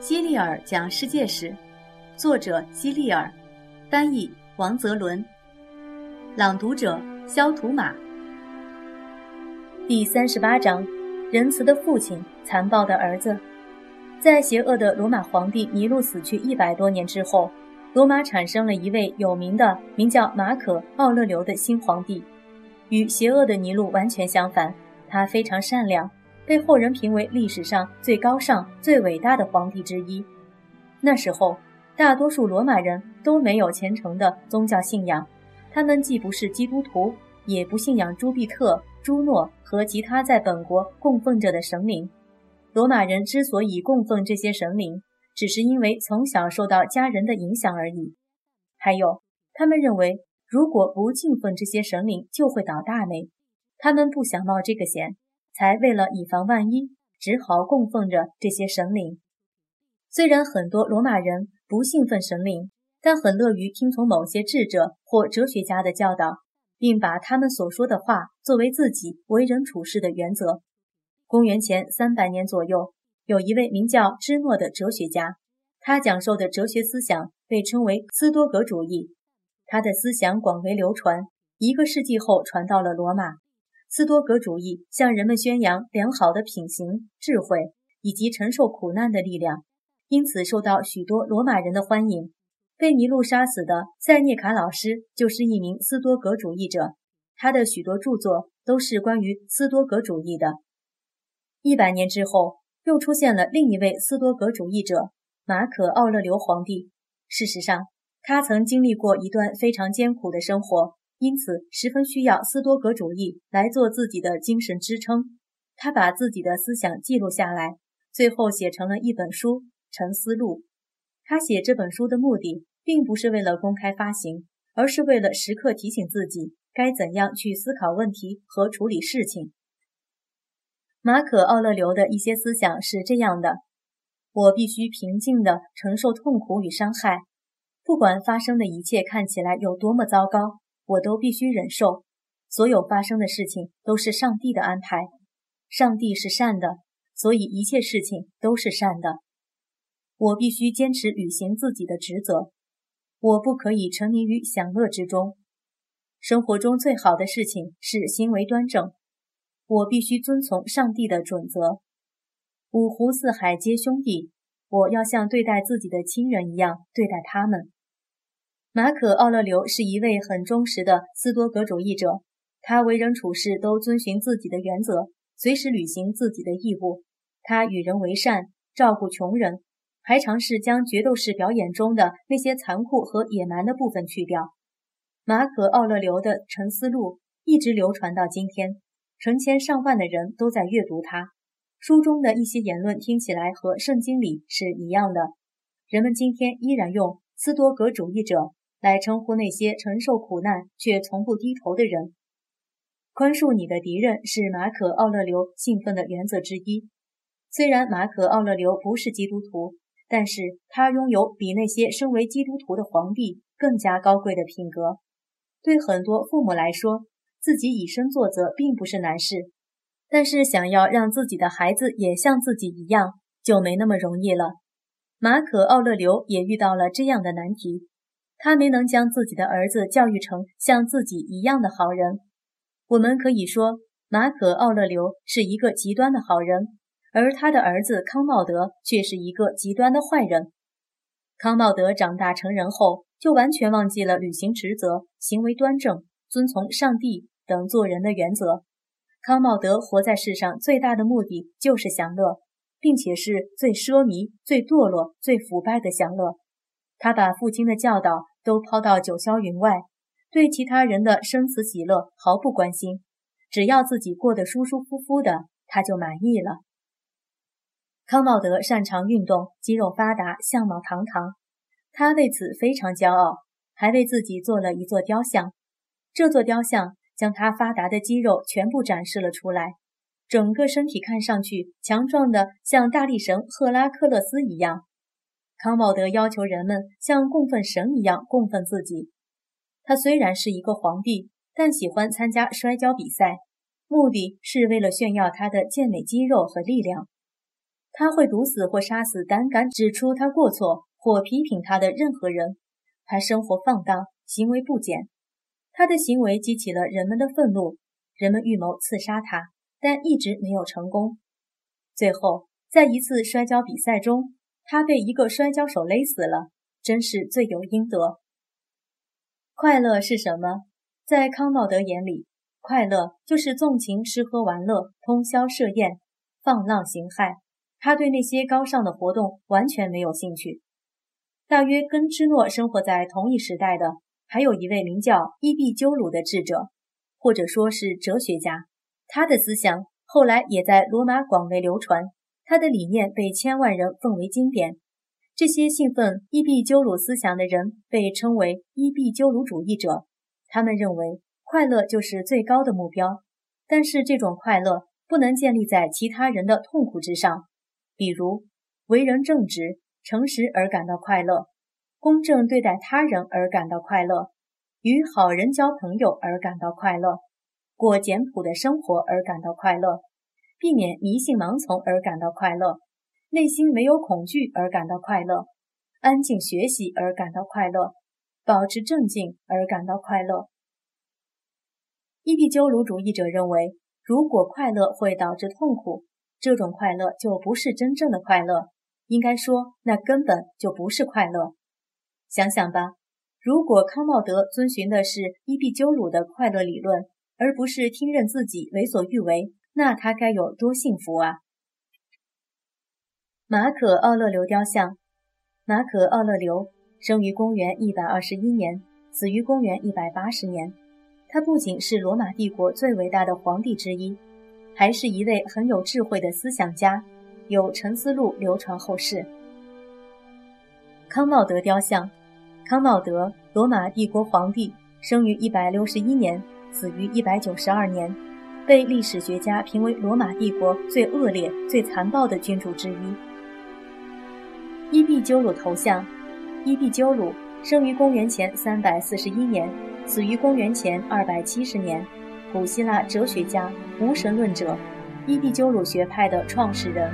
希利尔讲世界史，作者希利尔，翻译王泽伦，朗读者肖图马。第三十八章：仁慈的父亲，残暴的儿子。在邪恶的罗马皇帝尼禄死去一百多年之后，罗马产生了一位有名的名叫马可·奥勒留的新皇帝。与邪恶的尼禄完全相反，他非常善良。被后人评为历史上最高尚、最伟大的皇帝之一。那时候，大多数罗马人都没有虔诚的宗教信仰，他们既不是基督徒，也不信仰朱庇特、朱诺和其他在本国供奉着的神灵。罗马人之所以供奉这些神灵，只是因为从小受到家人的影响而已。还有，他们认为，如果不敬奉这些神灵，就会倒大霉。他们不想冒这个险。才为了以防万一，只好供奉着这些神灵。虽然很多罗马人不信奉神灵，但很乐于听从某些智者或哲学家的教导，并把他们所说的话作为自己为人处事的原则。公元前三百年左右，有一位名叫芝诺的哲学家，他讲授的哲学思想被称为斯多格主义。他的思想广为流传，一个世纪后传到了罗马。斯多葛主义向人们宣扬良好的品行、智慧以及承受苦难的力量，因此受到许多罗马人的欢迎。被尼禄杀死的塞涅卡老师就是一名斯多葛主义者，他的许多著作都是关于斯多葛主义的。一百年之后，又出现了另一位斯多葛主义者马可·奥勒留皇帝。事实上，他曾经历过一段非常艰苦的生活。因此，十分需要斯多葛主义来做自己的精神支撑。他把自己的思想记录下来，最后写成了一本书《沉思录》。他写这本书的目的，并不是为了公开发行，而是为了时刻提醒自己该怎样去思考问题和处理事情。马可·奥勒留的一些思想是这样的：我必须平静地承受痛苦与伤害，不管发生的一切看起来有多么糟糕。我都必须忍受，所有发生的事情都是上帝的安排。上帝是善的，所以一切事情都是善的。我必须坚持履行自己的职责，我不可以沉迷于享乐之中。生活中最好的事情是行为端正。我必须遵从上帝的准则。五湖四海皆兄弟，我要像对待自己的亲人一样对待他们。马可·奥勒留是一位很忠实的斯多葛主义者，他为人处事都遵循自己的原则，随时履行自己的义务。他与人为善，照顾穷人，还尝试将决斗士表演中的那些残酷和野蛮的部分去掉。马可·奥勒留的《沉思录》一直流传到今天，成千上万的人都在阅读它。书中的一些言论听起来和圣经里是一样的，人们今天依然用斯多葛主义者。来称呼那些承受苦难却从不低头的人。宽恕你的敌人是马可·奥勒留信奉的原则之一。虽然马可·奥勒留不是基督徒，但是他拥有比那些身为基督徒的皇帝更加高贵的品格。对很多父母来说，自己以身作则并不是难事，但是想要让自己的孩子也像自己一样，就没那么容易了。马可·奥勒留也遇到了这样的难题。他没能将自己的儿子教育成像自己一样的好人。我们可以说，马可·奥勒留是一个极端的好人，而他的儿子康茂德却是一个极端的坏人。康茂德长大成人后，就完全忘记了履行职责、行为端正、遵从上帝等做人的原则。康茂德活在世上最大的目的就是享乐，并且是最奢靡、最堕落、最腐败的享乐。他把父亲的教导都抛到九霄云外，对其他人的生死喜乐毫不关心，只要自己过得舒舒服服的，他就满意了。康茂德擅长运动，肌肉发达，相貌堂堂，他为此非常骄傲，还为自己做了一座雕像。这座雕像将他发达的肌肉全部展示了出来，整个身体看上去强壮的像大力神赫拉克勒斯一样。康茂德要求人们像供奉神一样供奉自己。他虽然是一个皇帝，但喜欢参加摔跤比赛，目的是为了炫耀他的健美肌肉和力量。他会毒死或杀死胆敢指出他过错或批评他的任何人。他生活放荡，行为不检。他的行为激起了人们的愤怒，人们预谋刺杀他，但一直没有成功。最后，在一次摔跤比赛中，他被一个摔跤手勒死了，真是罪有应得。快乐是什么？在康茂德眼里，快乐就是纵情吃喝玩乐、通宵设宴、放浪形骸。他对那些高尚的活动完全没有兴趣。大约跟芝诺生活在同一时代的，还有一位名叫伊壁鸠鲁的智者，或者说是哲学家。他的思想后来也在罗马广为流传，他的理念被千万人奉为经典。这些信奉伊壁鸠鲁思想的人被称为伊壁鸠鲁主义者。他们认为快乐就是最高的目标，但是这种快乐不能建立在其他人的痛苦之上，比如为人正直。诚实而感到快乐，公正对待他人而感到快乐，与好人交朋友而感到快乐，过简朴的生活而感到快乐，避免迷信盲从而感到快乐，内心没有恐惧而感到快乐，安静学习而感到快乐，保持镇静而感到快乐。伊壁鸠鲁主义者认为，如果快乐会导致痛苦，这种快乐就不是真正的快乐。应该说，那根本就不是快乐。想想吧，如果康茂德遵循的是伊壁鸠鲁的快乐理论，而不是听任自己为所欲为，那他该有多幸福啊！马可·奥勒留雕像。马可·奥勒留生于公元一百二十一年，死于公元一百八十年。他不仅是罗马帝国最伟大的皇帝之一，还是一位很有智慧的思想家。有《沉思录》流传后世。康茂德雕像，康茂德，罗马帝国皇帝，生于一百六十一年，死于一百九十二年，被历史学家评为罗马帝国最恶劣、最残暴的君主之一。伊壁鸠鲁头像，伊壁鸠鲁生于公元前三百四十一年，死于公元前二百七十年，古希腊哲学家、无神论者，伊壁鸠鲁学派的创始人。